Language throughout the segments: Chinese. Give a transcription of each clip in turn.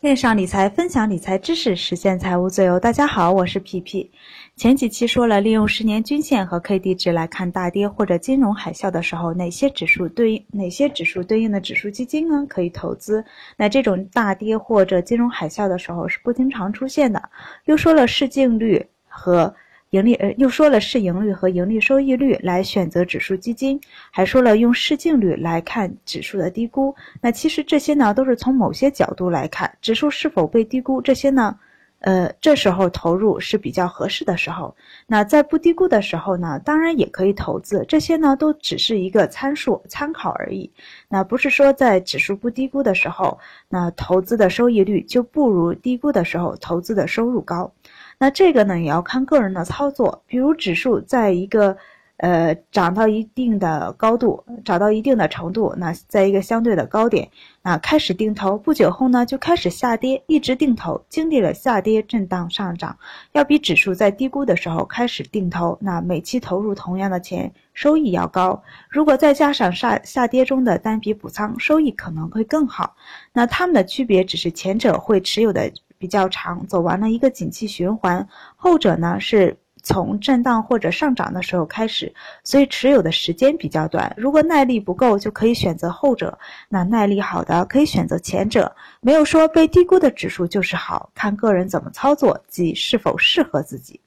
链上理财，分享理财知识，实现财务自由。大家好，我是皮皮。前几期说了，利用十年均线和 K D 值来看大跌或者金融海啸的时候，哪些指数对应哪些指数对应的指数基金呢？可以投资。那这种大跌或者金融海啸的时候是不经常出现的。又说了市净率和。盈利呃，又说了市盈率和盈利收益率来选择指数基金，还说了用市净率来看指数的低估。那其实这些呢，都是从某些角度来看指数是否被低估。这些呢，呃，这时候投入是比较合适的时候。那在不低估的时候呢，当然也可以投资。这些呢，都只是一个参数参考而已。那不是说在指数不低估的时候，那投资的收益率就不如低估的时候投资的收入高。那这个呢，也要看个人的操作。比如指数在一个，呃，涨到一定的高度，涨到一定的程度，那在一个相对的高点，那开始定投，不久后呢就开始下跌，一直定投，经历了下跌、震荡、上涨，要比指数在低估的时候开始定投，那每期投入同样的钱，收益要高。如果再加上下下跌中的单笔补仓，收益可能会更好。那它们的区别只是前者会持有的。比较长，走完了一个景气循环，后者呢是从震荡或者上涨的时候开始，所以持有的时间比较短。如果耐力不够，就可以选择后者；那耐力好的可以选择前者。没有说被低估的指数就是好，看个人怎么操作及是否适合自己。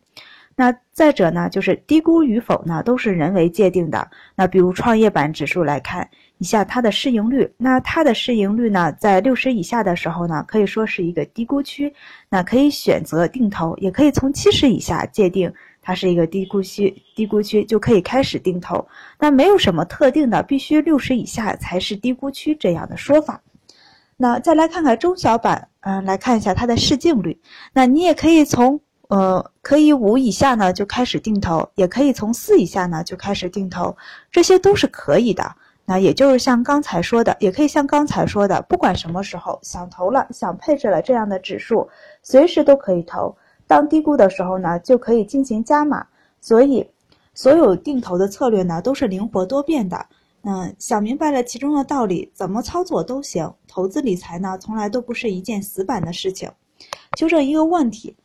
那再者呢，就是低估与否呢，都是人为界定的。那比如创业板指数来看一下它的市盈率，那它的市盈率呢，在六十以下的时候呢，可以说是一个低估区，那可以选择定投，也可以从七十以下界定它是一个低估区，低估区就可以开始定投。那没有什么特定的，必须六十以下才是低估区这样的说法。那再来看看中小板，嗯，来看一下它的市净率，那你也可以从。呃，可以五以下呢就开始定投，也可以从四以下呢就开始定投，这些都是可以的。那也就是像刚才说的，也可以像刚才说的，不管什么时候想投了，想配置了这样的指数，随时都可以投。当低估的时候呢，就可以进行加码。所以，所有定投的策略呢都是灵活多变的。嗯，想明白了其中的道理，怎么操作都行。投资理财呢，从来都不是一件死板的事情。纠正一个问题。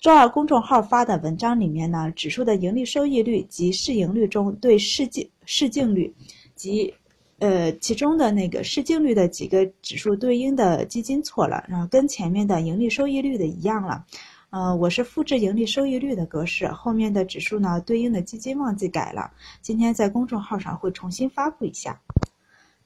周二公众号发的文章里面呢，指数的盈利收益率及市盈率中对市净市净率及呃其中的那个市净率的几个指数对应的基金错了，然后跟前面的盈利收益率的一样了。呃，我是复制盈利收益率的格式，后面的指数呢对应的基金忘记改了，今天在公众号上会重新发布一下。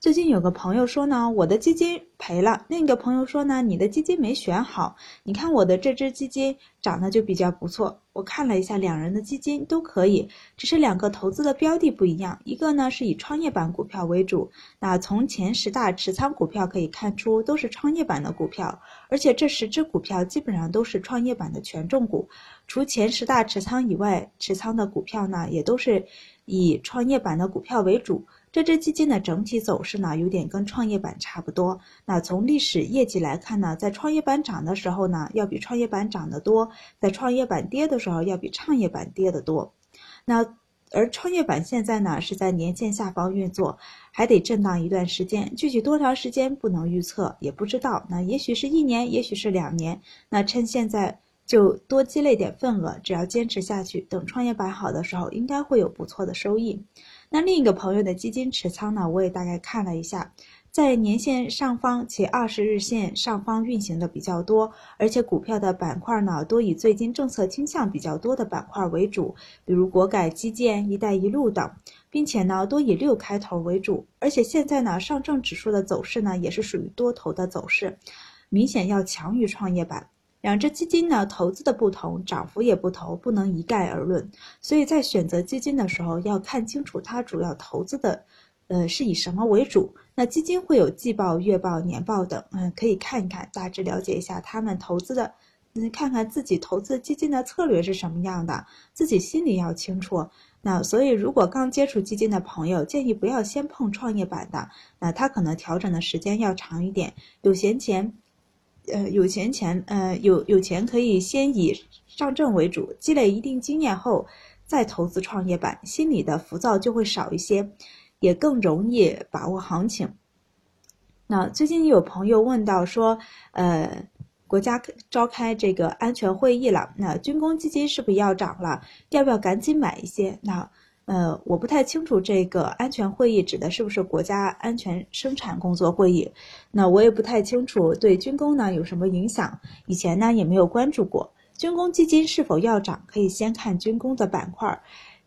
最近有个朋友说呢，我的基金赔了；另一个朋友说呢，你的基金没选好。你看我的这只基金涨得就比较不错。我看了一下，两人的基金都可以，只是两个投资的标的不一样。一个呢是以创业板股票为主，那从前十大持仓股票可以看出都是创业板的股票，而且这十只股票基本上都是创业板的权重股。除前十大持仓以外，持仓的股票呢也都是以创业板的股票为主。这只基金的整体走势呢，有点跟创业板差不多。那从历史业绩来看呢，在创业板涨的时候呢，要比创业板涨得多；在创业板跌的时候，要比创业板跌得多。那而创业板现在呢，是在年线下方运作，还得震荡一段时间，具体多长时间不能预测，也不知道。那也许是一年，也许是两年。那趁现在就多积累点份额，只要坚持下去，等创业板好的时候，应该会有不错的收益。那另一个朋友的基金持仓呢？我也大概看了一下，在年线上方且二十日线上方运行的比较多，而且股票的板块呢多以最近政策倾向比较多的板块为主，比如国改、基建、一带一路等，并且呢多以六开头为主，而且现在呢上证指数的走势呢也是属于多头的走势，明显要强于创业板。两只基金呢，投资的不同，涨幅也不同，不能一概而论。所以在选择基金的时候，要看清楚它主要投资的，呃，是以什么为主。那基金会有季报、月报、年报等，嗯，可以看一看，大致了解一下他们投资的，嗯，看看自己投资基金的策略是什么样的，自己心里要清楚。那所以，如果刚接触基金的朋友，建议不要先碰创业板的，那它可能调整的时间要长一点，有闲钱。呃，有钱钱，呃，有有钱可以先以上证为主，积累一定经验后，再投资创业板，心里的浮躁就会少一些，也更容易把握行情。那最近有朋友问到说，呃，国家召开这个安全会议了，那军工基金是不是要涨了？要不要赶紧买一些？那呃，我不太清楚这个安全会议指的是不是国家安全生产工作会议？那我也不太清楚对军工呢有什么影响，以前呢也没有关注过。军工基金是否要涨，可以先看军工的板块，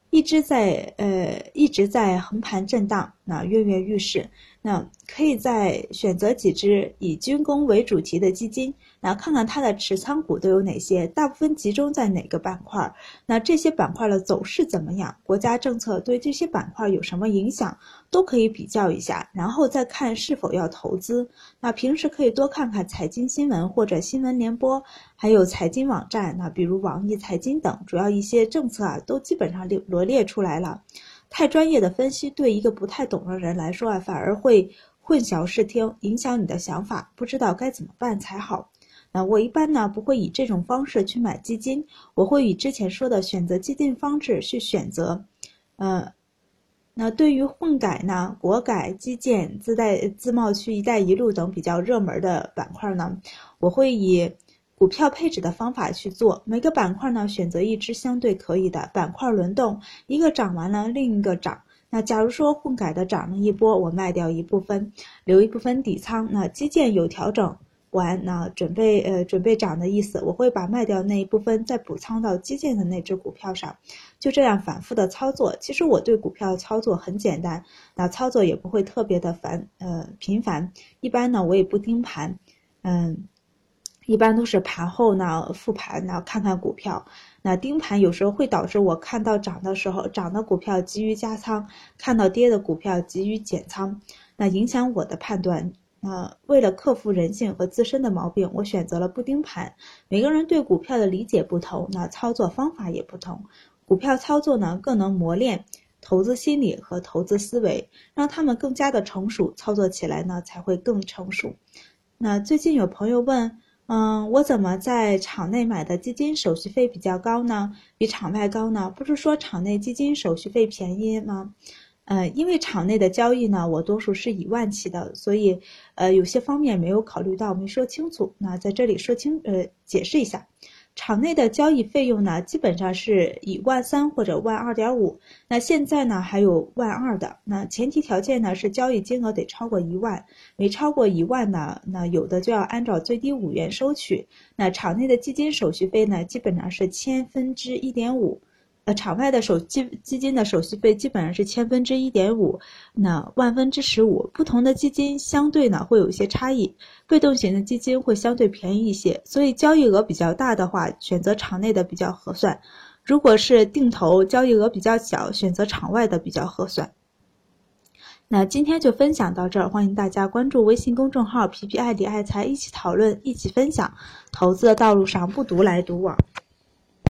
一直在呃一直在横盘震荡，那跃跃欲试，那可以再选择几只以军工为主题的基金。那看看它的持仓股都有哪些，大部分集中在哪个板块？那这些板块的走势怎么样？国家政策对这些板块有什么影响？都可以比较一下，然后再看是否要投资。那平时可以多看看财经新闻或者新闻联播，还有财经网站，那比如网易财经等，主要一些政策啊都基本上列罗列出来了。太专业的分析对一个不太懂的人来说啊，反而会混淆视听，影响你的想法，不知道该怎么办才好。那我一般呢不会以这种方式去买基金，我会以之前说的选择基金方式去选择。呃，那对于混改呢、国改、基建、自带自贸区、一带一路等比较热门的板块呢，我会以股票配置的方法去做。每个板块呢选择一只相对可以的板块轮动，一个涨完了另一个涨。那假如说混改的涨了一波，我卖掉一部分，留一部分底仓。那基建有调整。完，那准备呃准备涨的意思，我会把卖掉那一部分再补仓到基建的那只股票上，就这样反复的操作。其实我对股票操作很简单，那操作也不会特别的繁呃频繁。一般呢我也不盯盘，嗯，一般都是盘后呢复盘，然后看看股票。那盯盘有时候会导致我看到涨的时候涨的股票急于加仓，看到跌的股票急于减仓，那影响我的判断。那为了克服人性和自身的毛病，我选择了不盯盘。每个人对股票的理解不同，那操作方法也不同。股票操作呢，更能磨练投资心理和投资思维，让他们更加的成熟，操作起来呢才会更成熟。那最近有朋友问，嗯，我怎么在场内买的基金手续费比较高呢？比场外高呢？不是说场内基金手续费便宜吗？呃，因为场内的交易呢，我多数是以万起的，所以，呃，有些方面没有考虑到，没说清楚。那在这里说清，呃，解释一下，场内的交易费用呢，基本上是以万三或者万二点五。那现在呢，还有万二的。那前提条件呢是交易金额得超过一万，没超过一万呢，那有的就要按照最低五元收取。那场内的基金手续费呢，基本上是千分之一点五。呃，场外的手基基金的手续费基本上是千分之一点五，那万分之十五。不同的基金相对呢会有一些差异，被动型的基金会相对便宜一些，所以交易额比较大的话，选择场内的比较合算；如果是定投，交易额比较小，选择场外的比较合算。那今天就分享到这儿，欢迎大家关注微信公众号“皮皮爱理爱财”，一起讨论，一起分享。投资的道路上不独来独往。